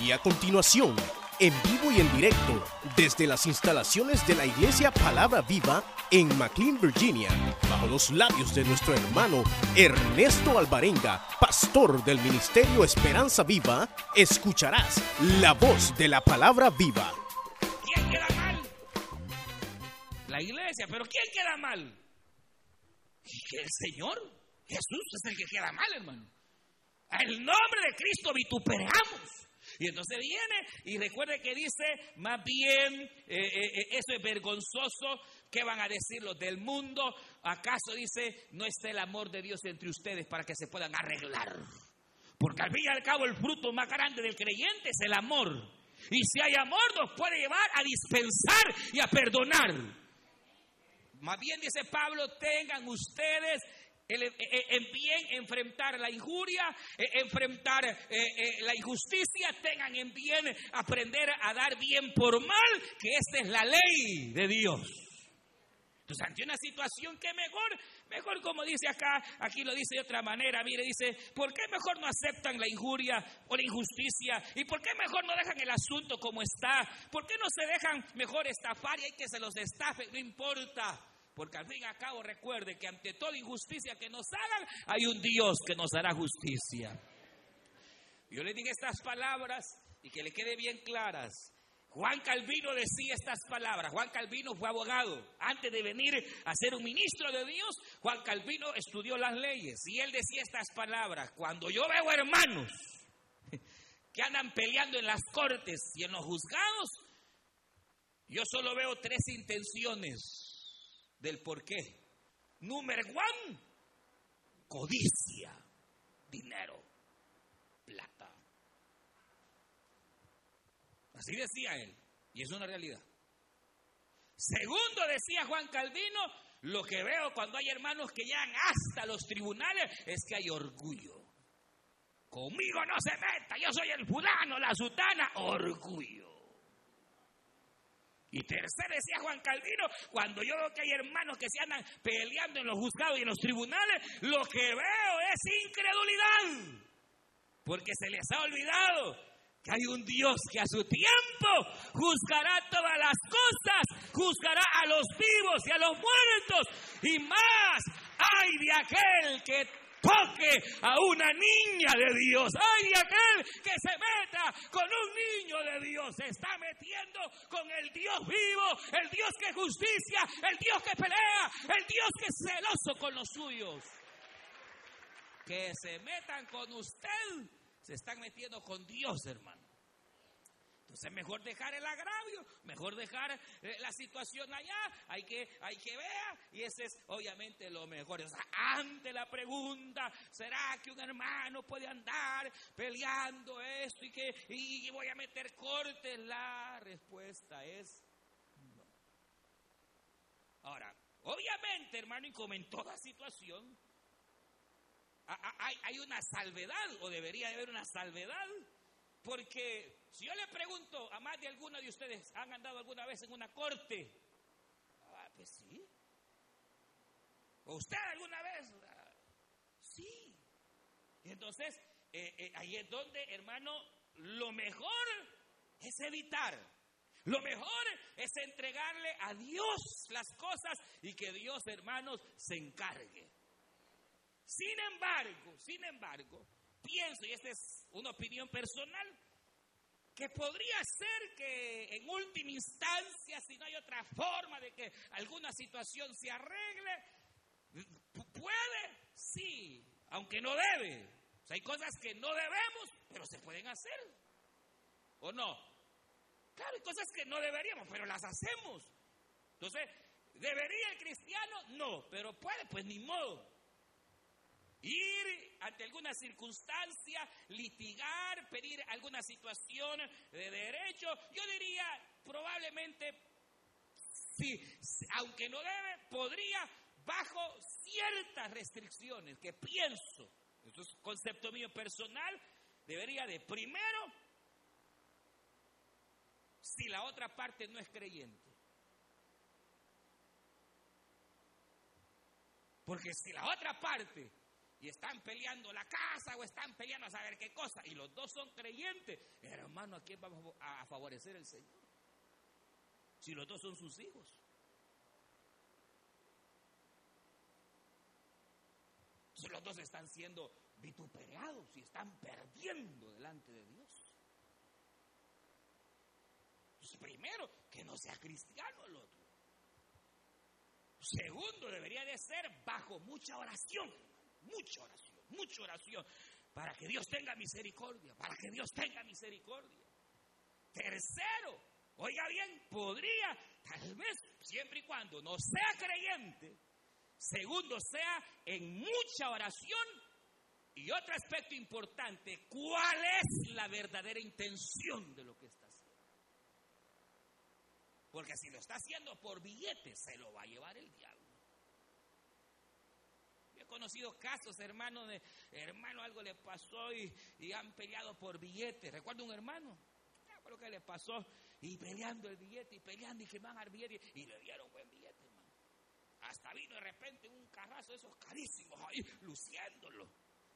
Y a continuación, en vivo y en directo, desde las instalaciones de la Iglesia Palabra Viva en McLean, Virginia, bajo los labios de nuestro hermano Ernesto Alvarenga, pastor del Ministerio Esperanza Viva, escucharás la voz de la Palabra Viva. ¿Quién queda mal? La iglesia, pero ¿quién queda mal? El Señor. Jesús es el que queda mal, hermano. El nombre de Cristo vituperamos. Y entonces viene y recuerde que dice, más bien, eh, eh, eh, eso es vergonzoso, ¿qué van a decir los del mundo? ¿Acaso dice, no está el amor de Dios entre ustedes para que se puedan arreglar? Porque al fin y al cabo el fruto más grande del creyente es el amor. Y si hay amor nos puede llevar a dispensar y a perdonar. Más bien dice Pablo, tengan ustedes bien enfrentar la injuria, enfrentar la injusticia, tengan en bien aprender a dar bien por mal, que esta es la ley de Dios. Entonces, ante una situación que mejor, mejor como dice acá, aquí lo dice de otra manera, mire, dice, ¿por qué mejor no aceptan la injuria o la injusticia? ¿Y por qué mejor no dejan el asunto como está? ¿Por qué no se dejan mejor estafar y hay que se los estafen? No importa. Porque al fin y al cabo recuerde que ante toda injusticia que nos hagan, hay un Dios que nos hará justicia. Yo le digo estas palabras y que le quede bien claras. Juan Calvino decía estas palabras. Juan Calvino fue abogado. Antes de venir a ser un ministro de Dios, Juan Calvino estudió las leyes. Y él decía estas palabras. Cuando yo veo hermanos que andan peleando en las cortes y en los juzgados, yo solo veo tres intenciones del por qué. Número uno, codicia, dinero, plata. Así decía él, y es una realidad. Segundo, decía Juan Calvino, lo que veo cuando hay hermanos que llegan hasta los tribunales es que hay orgullo. Conmigo no se meta, yo soy el fulano, la sutana, orgullo. Y tercero decía Juan Calvino, cuando yo veo que hay hermanos que se andan peleando en los juzgados y en los tribunales, lo que veo es incredulidad. Porque se les ha olvidado que hay un Dios que a su tiempo juzgará todas las cosas, juzgará a los vivos y a los muertos. Y más, hay de aquel que a una niña de Dios. Ay, aquel que se meta con un niño de Dios. Se está metiendo con el Dios vivo, el Dios que justicia, el Dios que pelea, el Dios que es celoso con los suyos. Que se metan con usted, se están metiendo con Dios, hermano. Entonces mejor dejar el agravio, mejor dejar eh, la situación allá, hay que, hay que ver, y ese es obviamente lo mejor. O ante la pregunta, ¿será que un hermano puede andar peleando esto y que y voy a meter cortes? La respuesta es no. Ahora, obviamente, hermano, y como en toda situación, hay una salvedad, o debería haber una salvedad porque si yo le pregunto a más de alguno de ustedes, ¿han andado alguna vez en una corte? Ah, pues sí. ¿O usted alguna vez? Ah, sí. Entonces, eh, eh, ahí es donde, hermano, lo mejor es evitar. Lo mejor es entregarle a Dios las cosas y que Dios, hermanos, se encargue. Sin embargo, sin embargo, pienso, y esta es una opinión personal, que podría ser que en última instancia, si no hay otra forma de que alguna situación se arregle, puede, sí, aunque no debe. hay cosas que no debemos, pero se pueden hacer. ¿O no? Claro, hay cosas que no deberíamos, pero las hacemos. Entonces, ¿debería el cristiano? No, pero puede, pues ni modo ir ante alguna circunstancia, litigar, pedir alguna situación de derecho, yo diría probablemente, sí, aunque no debe, podría bajo ciertas restricciones que pienso, esto es concepto mío personal, debería de primero, si la otra parte no es creyente. Porque si la otra parte y están peleando la casa o están peleando a saber qué cosa, y los dos son creyentes, hermano, ¿a quién vamos a favorecer el Señor? Si los dos son sus hijos. Si los dos están siendo vituperados y están perdiendo delante de Dios. Pues primero, que no sea cristiano el otro. Segundo, debería de ser bajo mucha oración, mucha oración, mucha oración, para que Dios tenga misericordia, para que Dios tenga misericordia. Tercero, oiga bien, podría, tal vez, siempre y cuando no sea creyente, segundo, sea en mucha oración y otro aspecto importante, ¿cuál es la verdadera intención de lo que está haciendo? Porque si lo está haciendo por billetes, se lo va a llevar el diablo. He conocido casos, hermano, de hermano, algo le pasó y, han peleado por billetes. Recuerdo un hermano, lo que le pasó, y peleando el billete, y peleando, y que van al billete, y le dieron buen billete, hermano. Hasta vino de repente un carrazo de esos carísimos ahí, luciéndolo.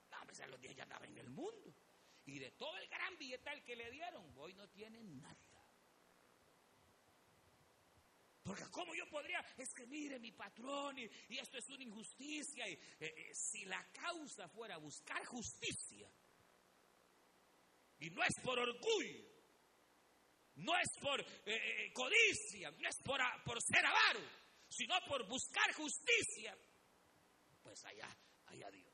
No, hombre, los días ya andaba en el mundo. Y de todo el gran billetal que le dieron, hoy no tienen nada. Porque como yo podría, es que mire mi patrón y, esto es una injusticia. Y, eh, eh, si la causa fuera buscar justicia, y no es por orgullo, no es por eh, codicia, no es por, por ser avaro, sino por buscar justicia, pues allá, allá Dios.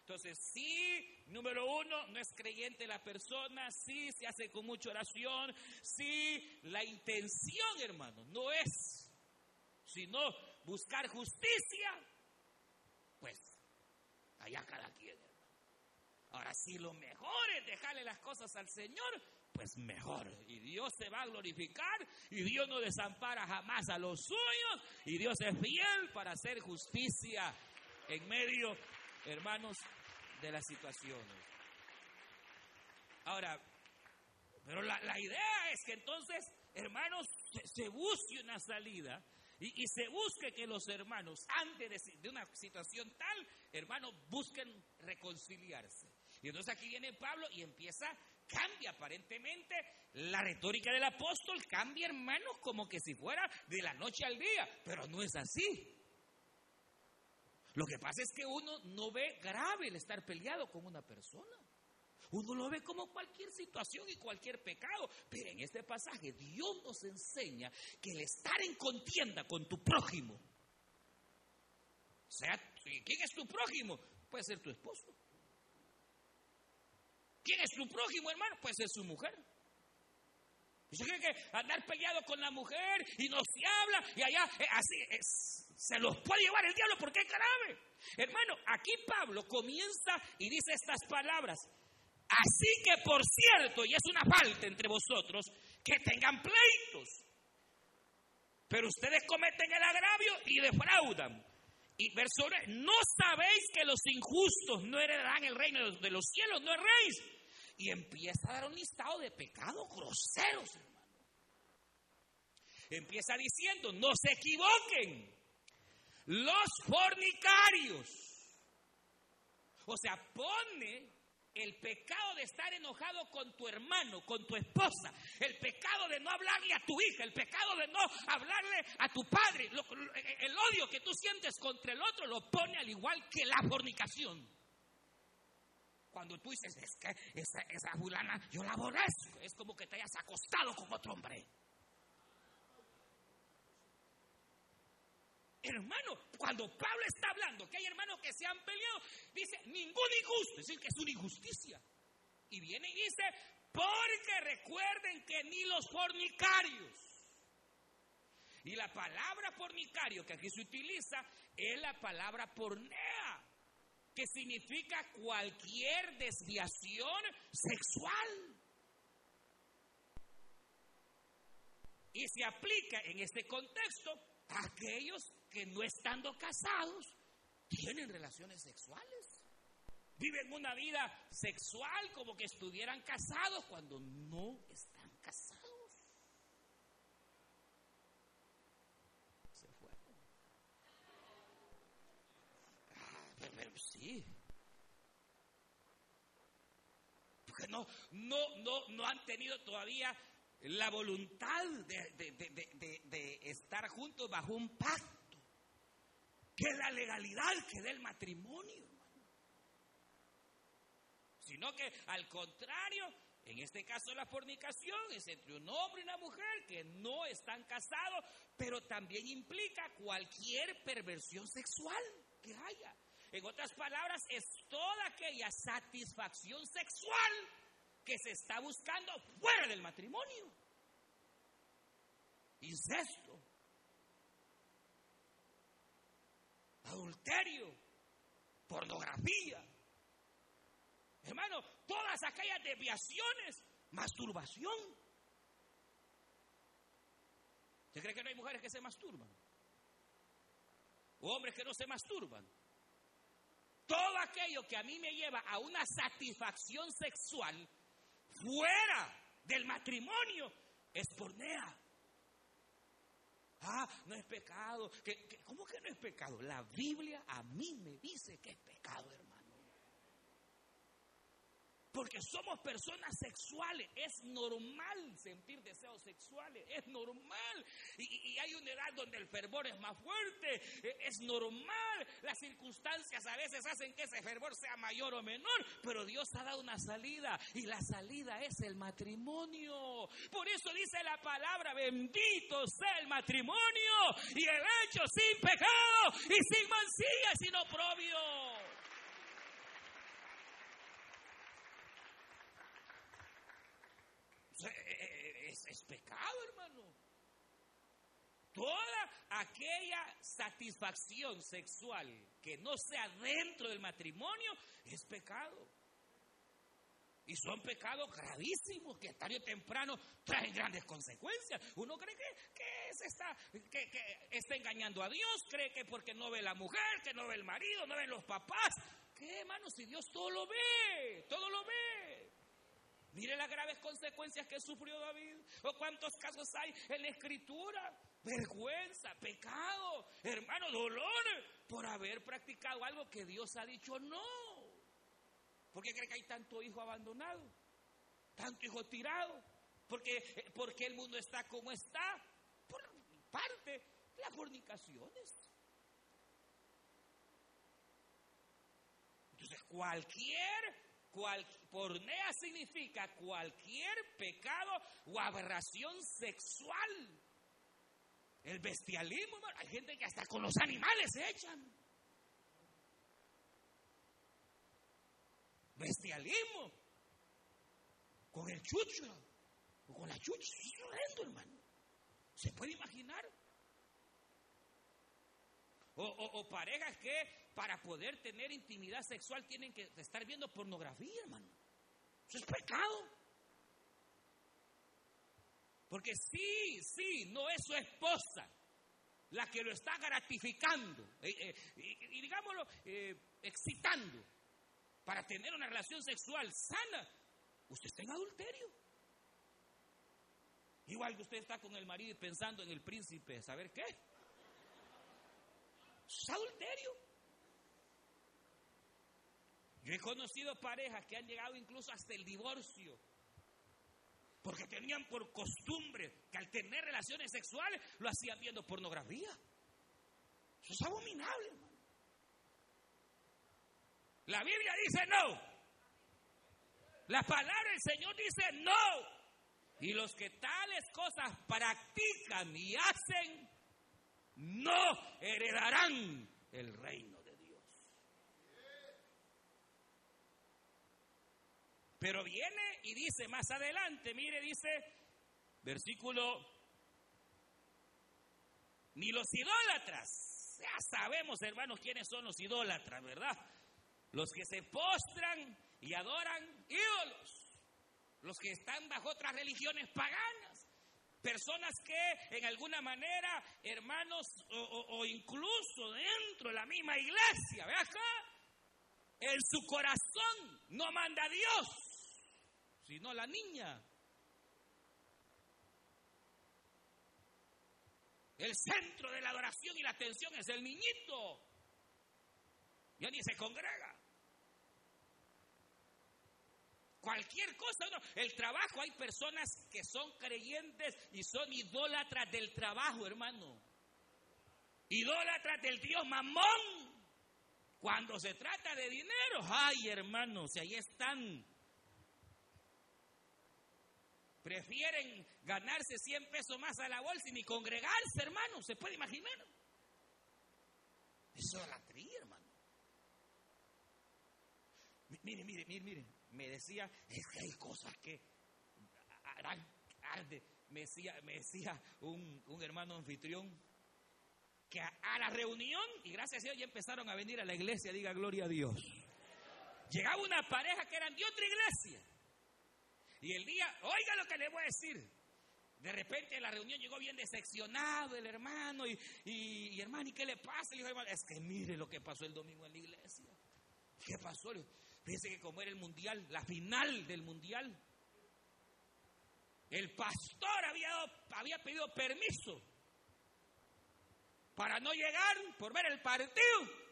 Entonces, sí, número uno, no es creyente la persona, sí, se hace con mucha oración, sí, la intención, hermano, no es, sino buscar justicia, pues, allá cada quien. Ahora, si lo mejor es dejarle las cosas al Señor, pues mejor. Y Dios se va a glorificar y Dios no desampara jamás a los suyos y Dios es fiel para hacer justicia en medio hermanos, de las situaciones. Ahora, pero la, idea es que entonces, hermanos, se, busque una salida y, se busque que los hermanos, antes de, de una situación tal, hermanos, busquen reconciliarse. Y entonces aquí viene Pablo y empieza, cambia aparentemente la retórica del apóstol, cambia hermanos como que si fuera de la noche al día, pero no es así. Lo que pasa es que uno no ve grave el estar peleado con una persona. Uno lo ve como cualquier situación y cualquier pecado. Pero en este pasaje Dios nos enseña que el estar en contienda con tu prójimo, sea, ¿quién es tu prójimo? Puede ser tu esposo. ¿Quién es tu prójimo, hermano? Puede ser su mujer. Y cree que andar peleado con la mujer y no se habla y allá, eh, así es se los puede llevar el diablo porque es grave. Hermano, aquí Pablo comienza y dice estas palabras. Así que, por cierto, y es una falta entre vosotros, que tengan pleitos. Pero ustedes cometen el agravio y defraudan. Y verso no sabéis que los injustos no heredarán el reino de los cielos, no erréis. Y empieza a dar un listado de pecados groseros, hermano. Empieza diciendo, no se equivoquen los fornicarios. O sea, pone el pecado de estar enojado con tu hermano, con tu esposa, el pecado de no hablarle a tu hija, el pecado de no hablarle a tu padre, el odio que tú sientes contra el otro lo pone al igual que la fornicación. Cuando tú dices, es que esa, esa fulana, yo la aborrezco, es como que te hayas acostado con otro hombre. Hermano, cuando Pablo está hablando que hay hermanos que se han peleado, dice, ningún injusto, es decir, que es una injusticia. Y viene y dice, porque recuerden que ni los fornicarios. Y la palabra fornicario que aquí se utiliza es la palabra pornea, que significa cualquier desviación sexual. Y se aplica en este contexto a aquellos que no estando casados tienen relaciones sexuales. Viven una vida sexual como que estuvieran casados cuando no están casados. Se fueron. Ah, Porque no, no, no, no han tenido todavía la voluntad de, estar juntos bajo un pacto, que es la legalidad que da el matrimonio, Sino que al contrario, en este caso la fornicación es entre un hombre y una mujer que no están casados, pero también implica cualquier perversión sexual que haya. En otras palabras, es toda aquella satisfacción sexual que se está buscando fuera del matrimonio. Incesto, adulterio, pornografía. Hermano, todas aquellas desviaciones, masturbación. ¿Usted cree que no hay mujeres que se masturban? ¿O hombres que no se masturban? Todo aquello que a mí me lleva a una satisfacción sexual fuera del matrimonio es pornea. Ah, no es pecado. cómo que no es pecado? La Biblia a mí me dice que es pecado, hermano. Porque somos personas sexuales. Es normal sentir deseos sexuales. Es normal. Y, hay una edad donde el fervor es más fuerte. E, es normal. Las circunstancias a veces hacen que ese fervor sea mayor o menor. Pero Dios ha dado una salida. Y la salida es el matrimonio. Por eso dice la palabra, bendito sea el matrimonio. Y el hecho sin pecado y sin mancilla, sino propio. es, pecado, hermano. Toda aquella satisfacción sexual que no sea dentro del matrimonio es pecado. Y son pecados gravísimos que tarde o temprano traen grandes consecuencias. Uno cree que, se está, que, está engañando a Dios, cree que porque no ve la mujer, que no ve el marido, no ve los papás. ¿Qué, hermano? Si Dios todo lo ve, todo lo ve. Mire las graves consecuencias que sufrió David. O cuántos casos hay en la escritura. Vergüenza, pecado, hermano, dolor por haber practicado algo que Dios ha dicho no. ¿Por qué cree que hay tanto hijo abandonado? Tanto hijo tirado. Porque, porque el mundo está como está. Por parte las fornicaciones. Entonces, cualquier pornea significa cualquier pecado o aberración sexual. El bestialismo, hay gente que hasta con los animales se echan. Bestialismo. Con el chucho. O con la chucha. Es horrendo, hermano. ¿Se puede imaginar? O, parejas que para poder tener intimidad sexual tienen que estar viendo pornografía, hermano. Eso es pecado. Porque sí, sí, no es su esposa la que lo está gratificando eh, eh, y, digámoslo, eh, excitando para tener una relación sexual sana. Usted está en adulterio. Igual que usted está con el marido pensando en el príncipe, ¿saber qué? Es adulterio. Yo he conocido parejas que han llegado incluso hasta el divorcio. Porque tenían por costumbre que al tener relaciones sexuales lo hacían viendo pornografía. Eso es abominable. La Biblia dice no. La palabra del Señor dice no. Y los que tales cosas practican y hacen, no heredarán el reino de Dios. Pero viene y dice más adelante, mire, dice, versículo, ni los idólatras, ya sabemos hermanos quiénes son los idólatras, ¿verdad? Los que se postran y adoran ídolos, los que están bajo otras religiones paganas Personas que en alguna manera, hermanos, o, incluso dentro de la misma iglesia, ve acá, en su corazón no manda Dios, sino la niña. El centro de la adoración y la atención es el niñito. Ya ni se congrega. Cualquier cosa, no. el trabajo, hay personas que son creyentes y son idólatras del trabajo, hermano. Idólatras del Dios mamón. Cuando se trata de dinero, ay hermanos, si ahí están Prefieren ganarse 100 pesos más a la bolsa y ni congregarse, hermano. ¿Se puede imaginar? Eso es la tría, hermano. Mire, mire, mire, mire. Me decía, es que hay cosas que arde. Me decía, me decía un, un hermano anfitrión que a, la reunión, y gracias a Dios ya empezaron a venir a la iglesia, diga gloria a Dios. Llegaba una pareja que eran de otra iglesia. Y el día, oiga lo que le voy a decir. De repente la reunión llegó bien decepcionado el hermano y, hermano, ¿y qué le pasa? Le dijo, es que mire lo que pasó el domingo en la iglesia. ¿Qué pasó? Fíjese que como era el mundial, la final del mundial, el pastor había, había pedido permiso para no llegar por ver el partido.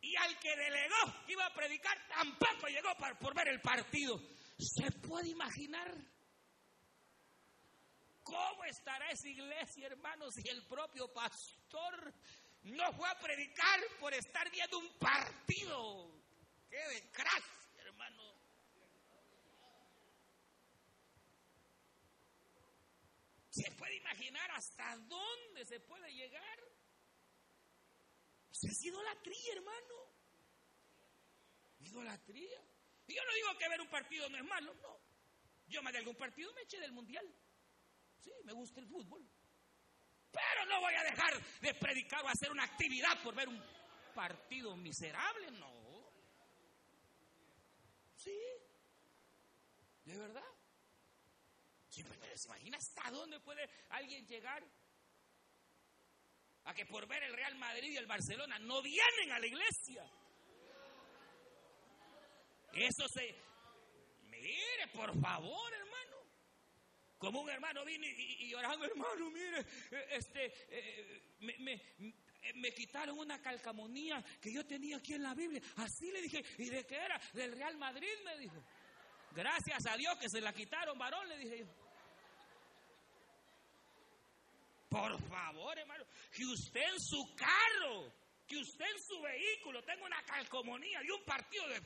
Y al que delegó que iba a predicar tampoco llegó por ver el partido. ¿Se puede imaginar cómo estará esa iglesia, hermanos, si el propio pastor no fue a predicar por estar viendo un partido? ¡Qué de hermano! ¿Se puede imaginar hasta dónde se puede llegar? Eso es idolatría, hermano. Idolatría. Y yo no digo que ver un partido no es malo, no. Yo me de algún partido me eché del mundial. Sí, me gusta el fútbol. Pero no voy a dejar de predicar o hacer una actividad por ver un partido miserable, no. Sí. ¿De verdad? ¿Se imagina hasta dónde puede alguien llegar? A que por ver el Real Madrid y el Barcelona no vienen a la iglesia. Eso se... Mire, por favor, hermano. Como un hermano vino y, orando, hermano, mire, eh, este, eh, me, me, quitaron una calcamonía que yo tenía aquí en la Biblia. Así le dije, ¿y de qué era? Del Real Madrid, me dijo. Gracias a Dios que se la quitaron, varón, le dije yo. Por favor, hermano, que usted en su carro, que usted en su vehículo tenga una calcomanía y un partido de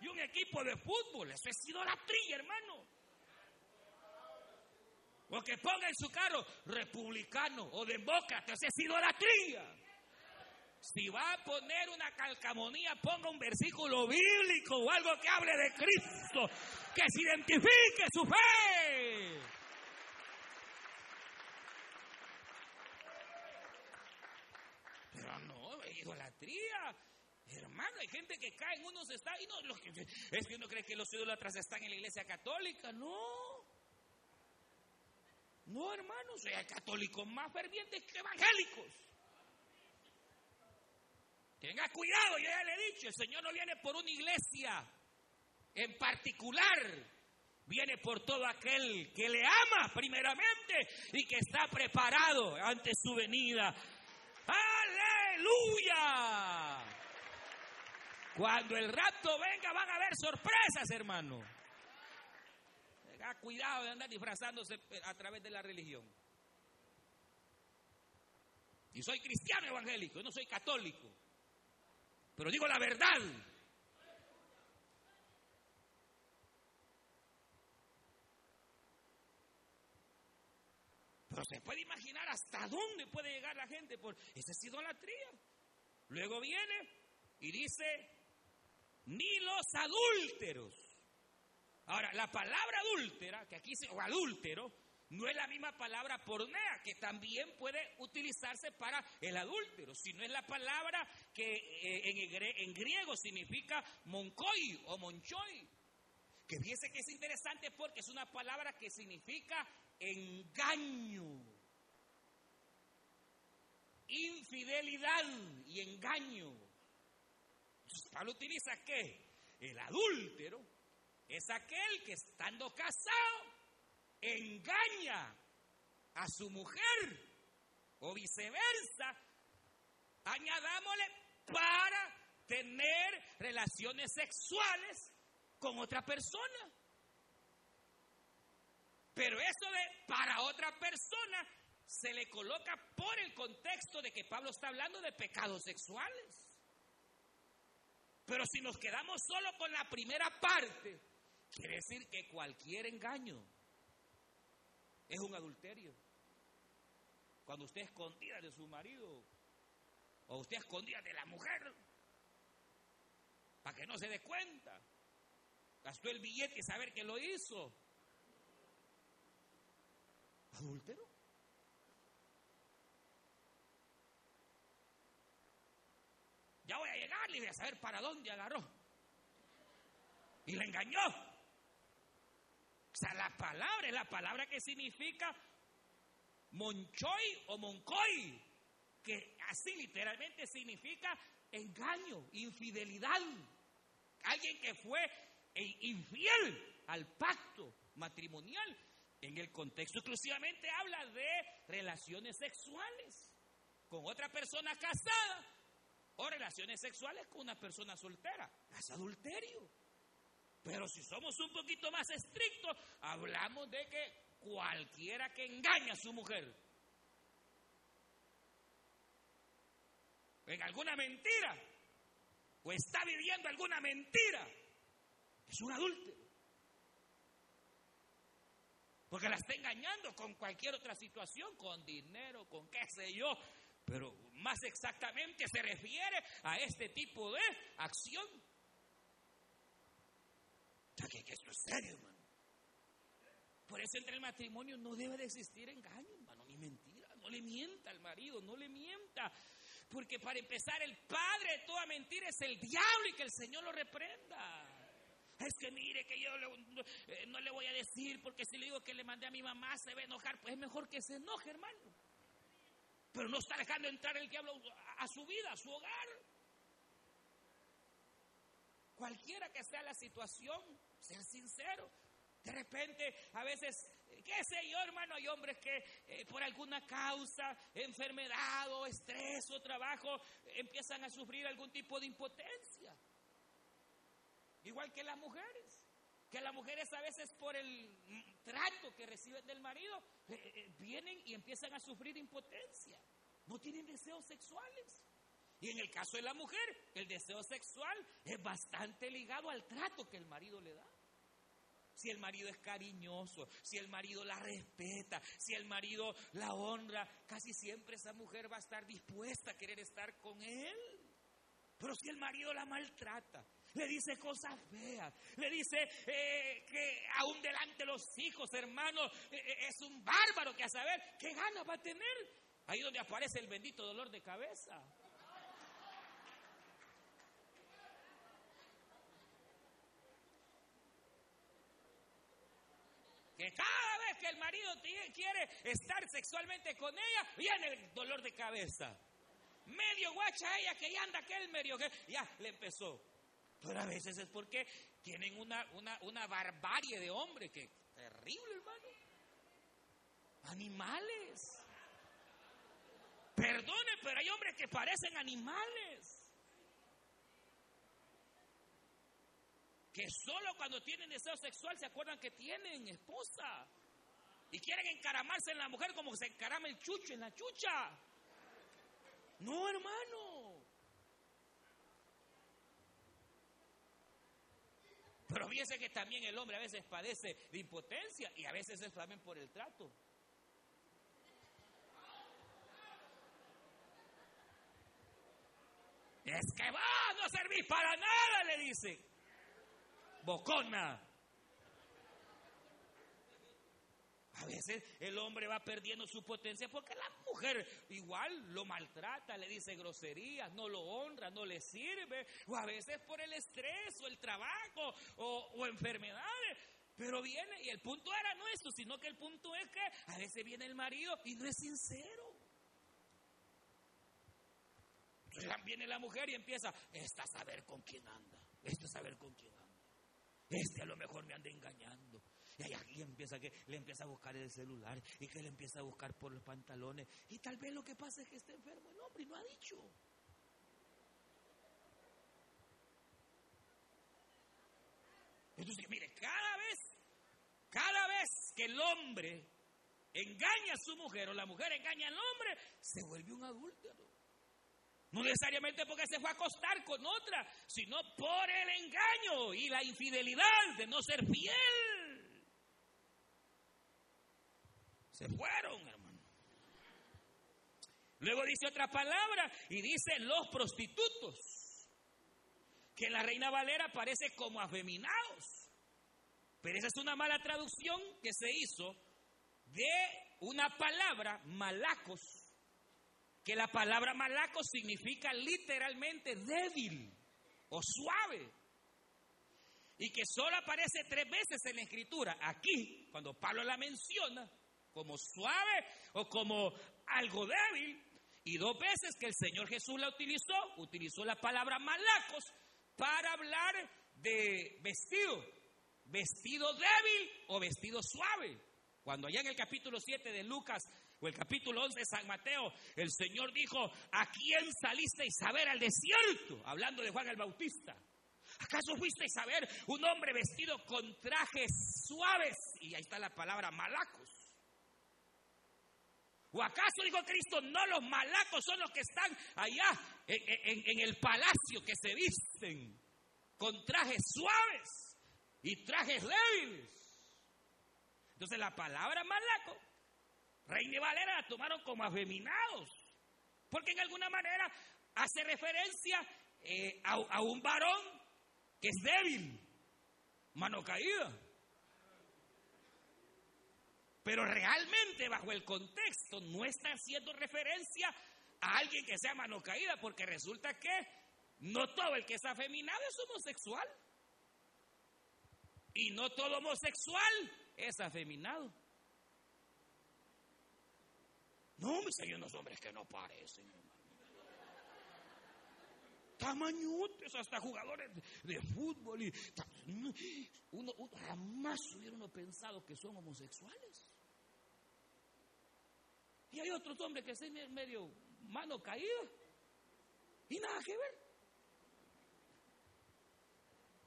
y un equipo de fútbol. Eso es idolatría, hermano. O que ponga en su carro republicano o demócrata. Eso es idolatría. Si va a poner una calcamonía, ponga un versículo bíblico o algo que hable de Cristo, que se identifique su fe. Pero no, idolatría. Hermano, hay gente que cae en unos estados y no, es que uno cree que los idólatras están en la iglesia católica. No. No, hermanos, hay católicos más fervientes que evangélicos. Tenga cuidado, ya le he dicho, el Señor no viene por una iglesia en particular, viene por todo aquel que le ama primeramente y que está preparado ante su venida. Aleluya. Cuando el rapto venga van a haber sorpresas, hermano. Cuidado de andar disfrazándose a través de la religión. Y soy cristiano evangélico, no soy católico. Pero digo la verdad. Pero se puede imaginar hasta dónde puede llegar la gente por esa es idolatría. Luego viene y dice, ni los adúlteros. Ahora, la palabra adúltera, que aquí se, o adúltero, no es la misma palabra pornea, que también puede utilizarse para el adúltero, sino es la palabra que eh, en, griego significa moncoi o monchoi. Que fíjese que es interesante porque es una palabra que significa engaño, infidelidad y engaño. Pablo utiliza qué? El adúltero es aquel que estando casado engaña a su mujer o viceversa. Añadámosle para tener relaciones sexuales con otra persona. Pero eso de para otra persona se le coloca por el contexto de que Pablo está hablando de pecados sexuales. Pero si nos quedamos solo con la primera parte, quiere decir que cualquier engaño es un adulterio. Cuando usted escondida de su marido o usted escondida de la mujer, para que no se dé cuenta, gastó el billete y saber que lo hizo. ¿Adúltero? Ya voy a llegar y a saber para dónde agarró. Y le engañó. O sea, la palabra es la palabra que significa monchoy o moncoy, que así literalmente significa engaño, infidelidad. Alguien que fue infiel al pacto matrimonial. En el contexto exclusivamente habla de relaciones sexuales con otra persona casada o relaciones sexuales con una persona soltera. Es adulterio. Pero si somos un poquito más estrictos, hablamos de que cualquiera que engaña a su mujer en alguna mentira o está viviendo alguna mentira es un adúltero. Porque la está engañando con cualquier otra situación, con dinero, con qué sé yo, pero más exactamente se refiere a este tipo de acción. Ya que, esto es serio, hermano. Por eso entre el matrimonio no debe de existir engaño, hermano, ni mentira. No le mienta al marido, no le mienta. Porque para empezar, el padre de toda mentira es el diablo y que el Señor lo reprenda. Es que mire que yo eh, no le voy a decir porque si le digo que le mandé a mi mamá se va a enojar. Pues es mejor que se enoje, hermano pero no está dejando entrar el diablo a su vida, a su hogar. Cualquiera que sea la situación, sea sincero. De repente, a veces, qué sé yo, hermano, hay hombres que eh, por alguna causa, enfermedad o estrés o trabajo, empiezan a sufrir algún tipo de impotencia. Igual que las mujeres que las mujeres a veces por el trato que reciben del marido eh, eh, vienen y empiezan a sufrir impotencia. No tienen deseos sexuales. Y en el caso de la mujer, el deseo sexual es bastante ligado al trato que el marido le da. Si el marido es cariñoso, si el marido la respeta, si el marido la honra, casi siempre esa mujer va a estar dispuesta a querer estar con él. Pero si el marido la maltrata, le dice cosas feas, le dice eh, que aún delante de los hijos, hermanos, eh, eh, es un bárbaro que a saber qué gana va a tener. Ahí donde aparece el bendito dolor de cabeza. Que cada vez que el marido quiere estar sexualmente con ella, viene el dolor de cabeza. Medio guacha ella que ya anda aquel medio que ya le empezó. Pero a veces es porque tienen una, una, una barbarie de hombre que terrible, hermano. Animales. Perdone, pero hay hombres que parecen animales. Que solo cuando tienen deseo sexual se acuerdan que tienen esposa. Y quieren encaramarse en la mujer como se encarama el chucho en la chucha. No, hermano. Pero fíjense que también el hombre a veces padece de impotencia y a veces es también por el trato. Es que va, no servir para nada, le dice. Bocona. A veces el hombre va perdiendo su potencia porque la mujer igual lo maltrata, le dice groserías, no lo honra, no le sirve, o a veces por el estrés o el trabajo o, enfermedades. Pero viene, y el punto era no eso, sino que el punto es que a veces viene el marido y no es sincero. Viene la mujer y empieza, esta a saber con quién anda, esta a saber con quién anda. Este a lo mejor me anda engañando. Y ahí empieza que le empieza a buscar el celular y que le empieza a buscar por los pantalones. Y tal vez lo que pasa es que está enfermo el hombre y no ha dicho. Entonces, mire, cada vez, cada vez que el hombre engaña a su mujer o la mujer engaña al hombre, se vuelve un adúltero. No necesariamente porque se fue a acostar con otra, sino por el engaño y la infidelidad de no ser fiel. Se fueron, hermano. Luego dice otra palabra y dice los prostitutos, que la reina Valera parece como afeminados. Pero esa es una mala traducción que se hizo de una palabra malacos que la palabra malaco significa literalmente débil o suave. Y que solo aparece tres veces en la escritura. Aquí, cuando Pablo la menciona, como suave o como algo débil. Y dos veces que el Señor Jesús la utilizó, utilizó la palabra malacos para hablar de vestido. Vestido débil o vestido suave. Cuando allá en el capítulo 7 de Lucas o el capítulo 11 de San Mateo, el Señor dijo, ¿a quién salisteis a ver al desierto? Hablando de Juan el Bautista. ¿Acaso fuisteis a ver un hombre vestido con trajes suaves? Y ahí está la palabra malacos. ¿O acaso dijo Cristo, no los malacos son los que están allá en, el palacio que se visten con trajes suaves y trajes débiles? Entonces la palabra malaco Reina Valera la tomaron como afeminados, porque en alguna manera hace referencia eh, a, a un varón que es débil, mano caída. Pero realmente bajo el contexto no está haciendo referencia a alguien que sea mano caída, porque resulta que no todo el que es afeminado es homosexual. Y no todo homosexual es afeminado. No, mis hay unos hombres que no parecen, hermano. Hasta jugadores de fútbol. Y, uno, jamás hubiera uno pensado que son homosexuales. Y hay otros hombres que son medio mano caída. Y nada que ver.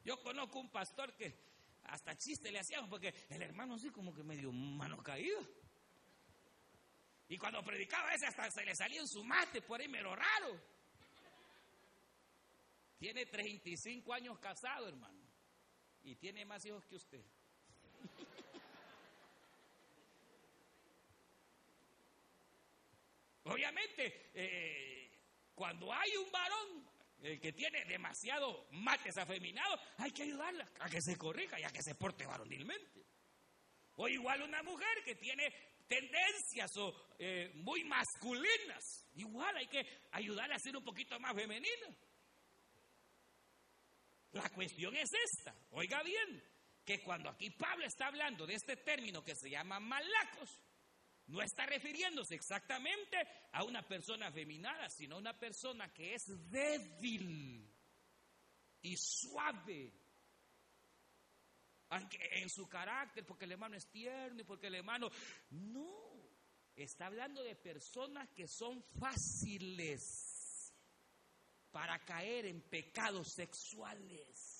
Yo conozco un pastor que hasta chiste le hacíamos porque el hermano así como que medio mano caída. Y cuando predicaba ese hasta se le salía en su mate por ahí mero raro. Tiene 35 años casado, hermano. Y tiene más hijos que usted. Obviamente, eh, cuando hay un varón que tiene demasiado mates afeminados, hay que ayudarla a que se corrija y a que se porte varonilmente. O igual una mujer que tiene tendencias o eh, muy masculinas. Igual hay que ayudarle a ser un poquito más femenina. La cuestión es esta, oiga bien, que cuando aquí Pablo está hablando de este término que se llama malacos, no está refiriéndose exactamente a una persona afeminada, sino a una persona que es débil y suave en su carácter, porque el hermano es tierno y porque el hermano... No, está hablando de personas que son fáciles para caer en pecados sexuales.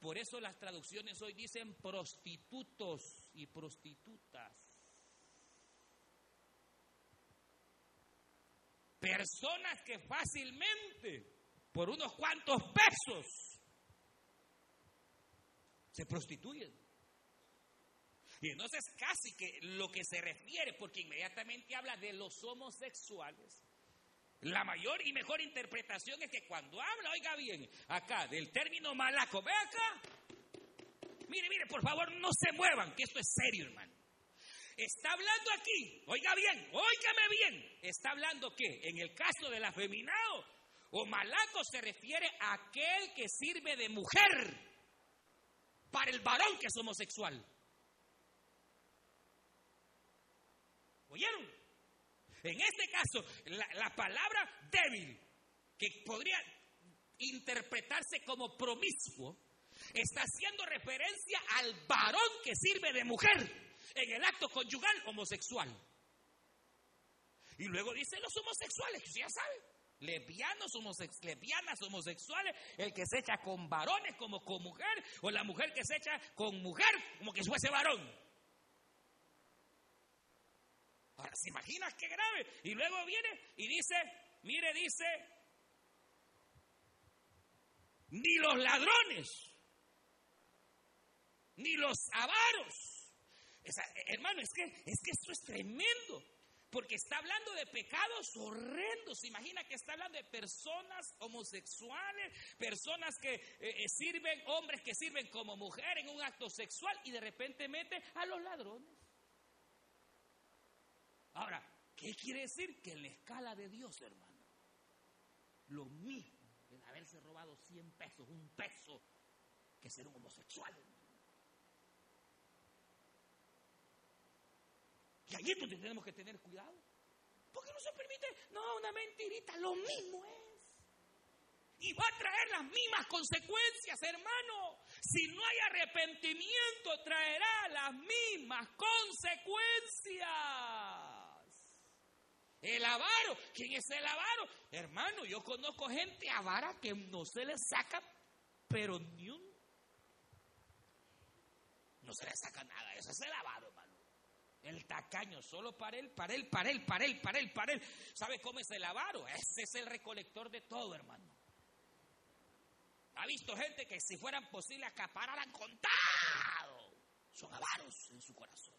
Por eso las traducciones hoy dicen prostitutos y prostitutas. Personas que fácilmente, por unos cuantos pesos, se prostituyen. Y entonces casi que lo que se refiere, porque inmediatamente habla de los homosexuales, la mayor y mejor interpretación es que cuando habla, oiga bien, acá del término malaco, ve acá, mire, mire, por favor no se muevan, que esto es serio, hermano. Está hablando aquí, oiga bien, óigame bien, está hablando que en el caso del afeminado o malaco se refiere a aquel que sirve de mujer para el varón que es homosexual. ¿Oyeron? En este caso, la, palabra débil, que podría interpretarse como promiscuo, está haciendo referencia al varón que sirve de mujer en el acto conyugal homosexual. Y luego dice los homosexuales, ya saben, Lesbianos, homosex lesbianas, homosexuales, el que se echa con varones como con mujer, o la mujer que se echa con mujer como que fuese varón. Ahora, ¿se imagina qué grave? Y luego viene y dice, mire, dice, ni los ladrones, ni los avaros. hermano, es que, es que esto es tremendo. Porque está hablando de pecados horrendos. Se imagina que está hablando de personas homosexuales, personas que eh, eh, sirven, hombres que sirven como mujer en un acto sexual y de repente mete a los ladrones. Ahora, ¿qué quiere decir? Que en la escala de Dios, hermano, lo mismo en haberse robado 100 pesos, un peso, que ser un homosexual, Y allí pues tenemos que tener cuidado. Porque no se permite, no, una mentirita, lo mismo es. Y va a traer las mismas consecuencias, hermano. Si no hay arrepentimiento, traerá las mismas consecuencias. El avaro, ¿quién es el avaro? Hermano, yo conozco gente avara que no se le saca, pero ni un. No se le saca nada, eso es el avaro. El tacaño, solo para él, para él, para él, para él, para él, para él. ¿Sabe cómo es el avaro? Ese es el recolector de todo, hermano. Ha visto gente que si fueran posible acapararan contado. Son avaros en su corazón.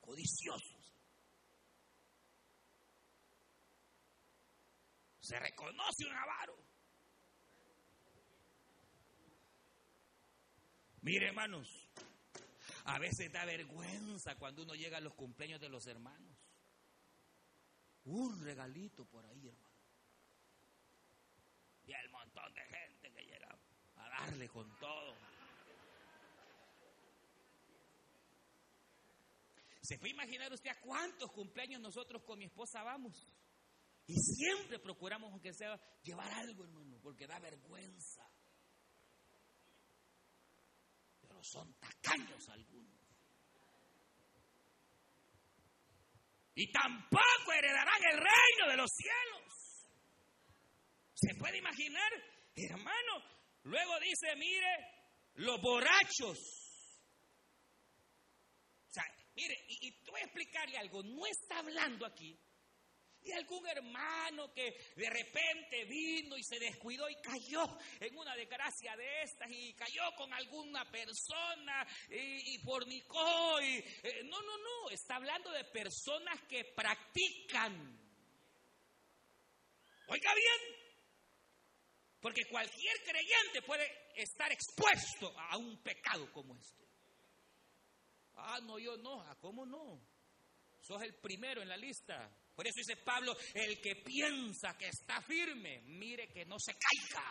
Codiciosos. Se reconoce un avaro. Mire, hermanos, a veces da vergüenza cuando uno llega a los cumpleaños de los hermanos. Un regalito por ahí, hermano. Y el montón de gente que llega a darle con todo. ¿Se puede imaginar usted a cuántos cumpleaños nosotros con mi esposa vamos? Y siempre procuramos, aunque sea, llevar algo, hermano, porque da vergüenza. Son tacaños algunos. Y tampoco heredarán el reino de los cielos. ¿Se puede imaginar? Hermano, luego dice, mire, los borrachos. O sea, mire, y, y voy a explicarle algo, no está hablando aquí y algún hermano que de repente vino y se descuidó y cayó en una desgracia de estas y cayó con alguna persona y, fornicó. Y, eh, no, no, no, está hablando de personas que practican. Oiga bien, porque cualquier creyente puede estar expuesto a un pecado como este. Ah, no, yo no, ¿a cómo no? Sos el primero en la lista. Por eso dice Pablo, el que piensa que está firme, mire que no se caiga.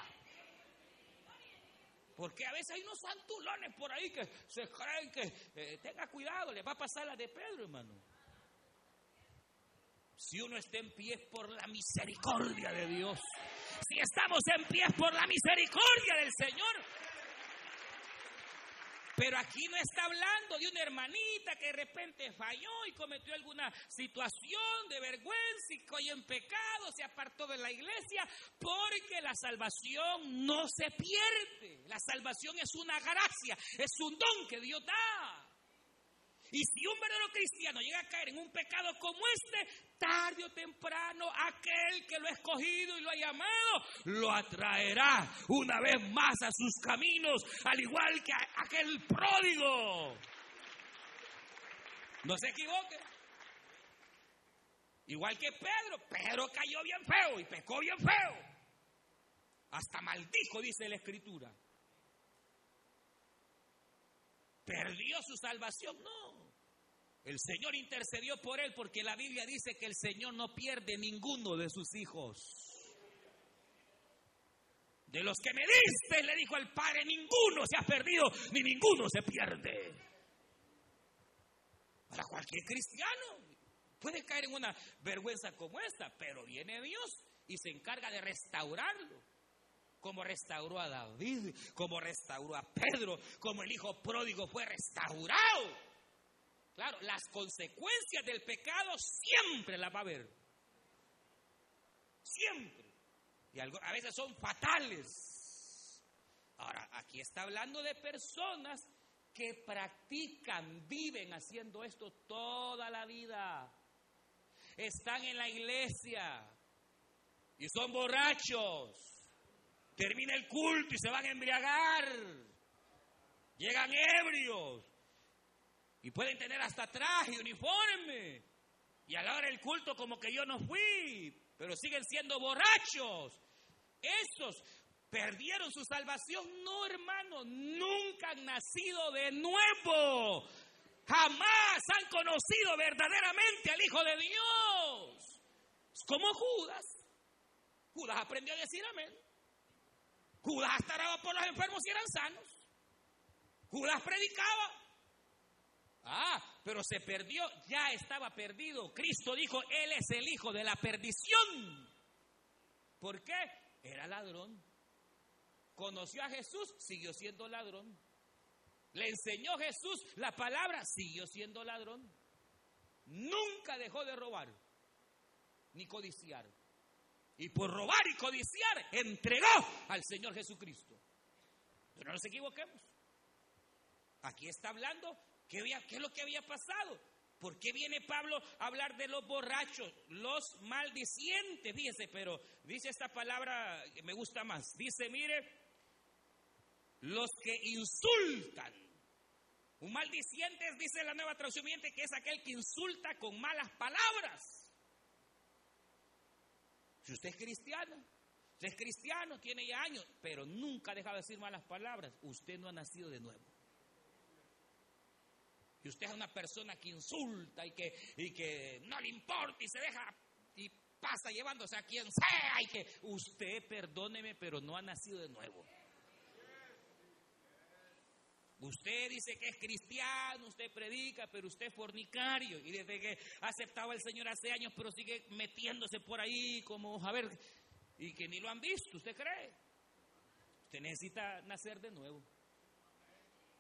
Porque a veces hay unos santulones por ahí que se creen que eh, tenga cuidado, le va a pasar la de Pedro, hermano. Si uno está en pie por la misericordia de Dios, si estamos en pie por la misericordia del Señor, pero aquí no está hablando de una hermanita que de repente falló y cometió alguna situación de vergüenza y hoy en pecado, se apartó de la iglesia, porque la salvación no se pierde. La salvación es una gracia, es un don que Dios da. Y si un verdadero cristiano llega a caer en un pecado como este, tarde o temprano aquel que lo ha escogido y lo ha llamado, lo atraerá una vez más a sus caminos, al igual que aquel pródigo. No se equivoque. Igual que Pedro, Pedro cayó bien feo y pecó bien feo. Hasta maldijo, dice la escritura. ¿Perdió su salvación? No. El Señor intercedió por él porque la Biblia dice que el Señor no pierde ninguno de sus hijos. De los que me diste, le dijo el Padre, ninguno se ha perdido, ni ninguno se pierde. Para cualquier cristiano puede caer en una vergüenza como esta, pero viene Dios y se encarga de restaurarlo. Como restauró a David, como restauró a Pedro, como el hijo pródigo fue restaurado. Claro, las consecuencias del pecado siempre las va a haber. Siempre. Y a veces son fatales. Ahora, aquí está hablando de personas que practican, viven haciendo esto toda la vida. Están en la iglesia y son borrachos. Termina el culto y se van a embriagar. Llegan ebrios. Y pueden tener hasta traje, uniforme. Y a la hora del culto como que yo no fui, pero siguen siendo borrachos. Esos perdieron su salvación. No, hermano, nunca han nacido de nuevo. Jamás han conocido verdaderamente al Hijo de Dios. Como Judas. Judas aprendió a decir amén. Judas hasta por los enfermos y eran sanos. Judas predicaba. Ah, pero se perdió, ya estaba perdido. Cristo dijo, Él es el hijo de la perdición. ¿Por qué? Era ladrón. Conoció a Jesús, siguió siendo ladrón. Le enseñó Jesús la palabra, siguió siendo ladrón. Nunca dejó de robar ni codiciar. Y por robar y codiciar, entregó al Señor Jesucristo. Pero no nos equivoquemos. Aquí está hablando ¿Qué, es lo que había pasado? ¿Por qué viene Pablo a hablar de los borrachos, los maldicientes? Fíjese, pero dice esta palabra que me gusta más. Dice, mire, los que insultan. Un maldiciente dice la nueva traducción que es aquel que insulta con malas palabras. Si usted es cristiano, usted es cristiano, tiene ya años, pero nunca ha dejado de decir malas palabras, usted no ha nacido de nuevo y usted es una persona que insulta y que, y que no le importa y se deja y pasa llevándose a quien sea y que usted, perdóneme, pero no ha nacido de nuevo. Usted dice que es cristiano, usted predica, pero usted es fornicario. Y desde que aceptaba al Señor hace años, pero sigue metiéndose por ahí como, a ver, y que ni lo han visto, ¿usted cree? Usted necesita nacer de nuevo.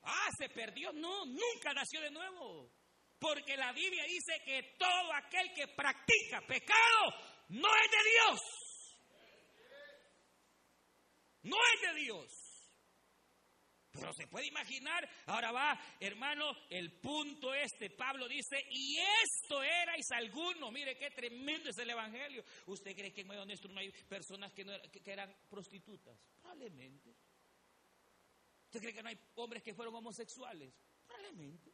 Ah, se perdió. No, nunca nació de nuevo. Porque la Biblia dice que todo aquel que practica pecado no es de Dios. No es de Dios. Pero se puede imaginar, ahora va, hermano, el punto este, Pablo dice, y esto erais alguno, mire qué tremendo es el Evangelio. ¿Usted cree que en medio nuestro no hay personas que, que eran prostitutas? Probablemente. ¿Usted cree que no hay hombres que fueron homosexuales? Probablemente.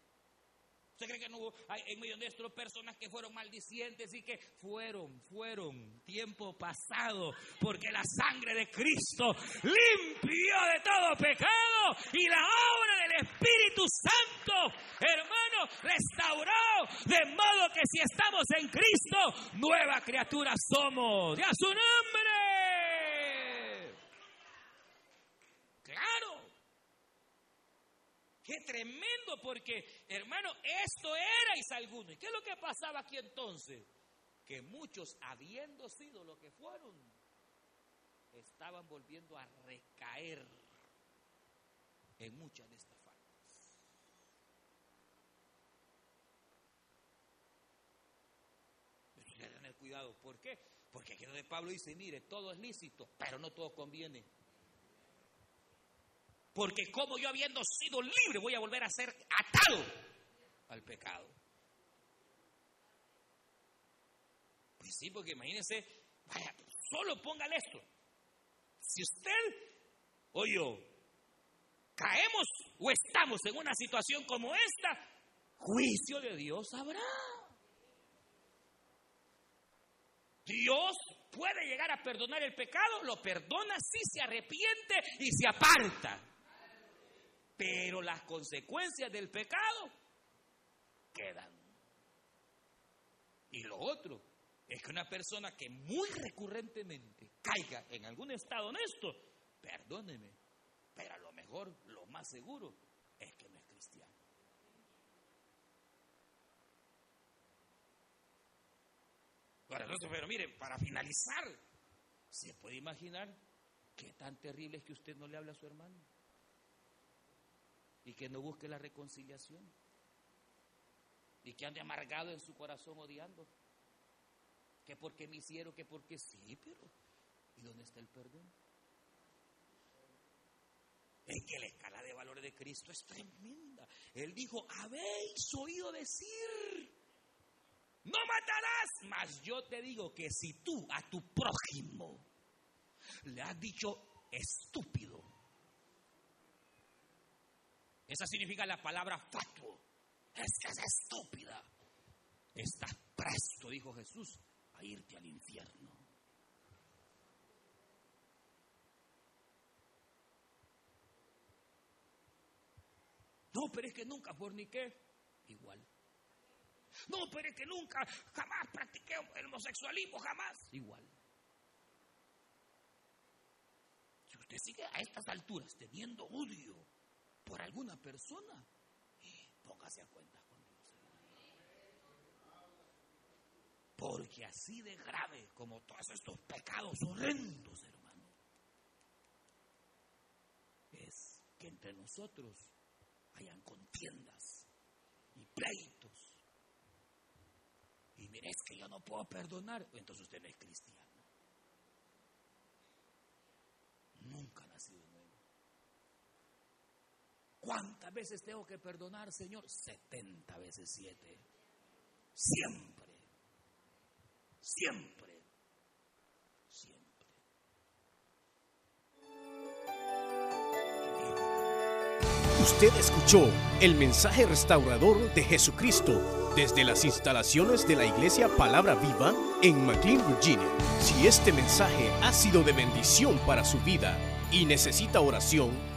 ¿Usted cree que no hubo en medio nuestro personas que fueron maldicientes y que fueron, fueron, tiempo pasado, porque la sangre de Cristo limpió de todo pecado y la obra del Espíritu Santo, hermano, restauró, de modo que si estamos en Cristo, nueva criatura somos. ¡Ya su nombre! Qué tremendo, porque hermano, esto erais alguno. ¿Y qué es lo que pasaba aquí entonces? Que muchos, habiendo sido lo que fueron, estaban volviendo a recaer en muchas de estas faltas. Hay que tener cuidado. ¿Por qué? Porque aquí donde Pablo dice, mire, todo es lícito, pero no todo conviene. Porque como yo habiendo sido libre voy a volver a ser atado al pecado. Pues sí, porque imagínense, vaya, solo póngale esto. Si usted o yo caemos o estamos en una situación como esta, juicio de Dios habrá. Dios puede llegar a perdonar el pecado, lo perdona si se arrepiente y se aparta. Pero las consecuencias del pecado quedan. Y lo otro es que una persona que muy recurrentemente caiga en algún estado honesto, perdóneme, pero a lo mejor lo más seguro es que no es cristiano. pero mire, para finalizar, ¿se puede imaginar qué tan terrible es que usted no le habla a su hermano? Y que no busque la reconciliación y que ande amargado en su corazón odiando Que porque me hicieron, que porque sí, pero ¿y dónde está el perdón? Es que la escala de valores de Cristo es tremenda. Él dijo, habéis oído decir, no matarás. Mas yo te digo que si tú a tu prójimo le has dicho estúpido, esa significa la palabra fatuo, es que es estúpida. Estás presto, dijo Jesús, a irte al infierno. No, pero es que nunca forniqué. Igual. No, pero es que nunca, jamás practiqué el homosexualismo, jamás. Igual. Si usted sigue a estas alturas teniendo odio por alguna persona, póngase a cuenta con Dios. Porque así de grave como todos estos pecados horrendos, hermano, es que entre nosotros hayan contiendas y pleitos. Y mire, es que yo no puedo perdonar, entonces usted no es cristiano. Nunca ha nacido de nuevo. ¿Cuántas veces tengo que perdonar, Señor? 70 veces 7. Siempre. Siempre. Siempre. Usted escuchó el mensaje restaurador de Jesucristo desde las instalaciones de la iglesia Palabra Viva en McLean, Virginia. Si este mensaje ha sido de bendición para su vida y necesita oración,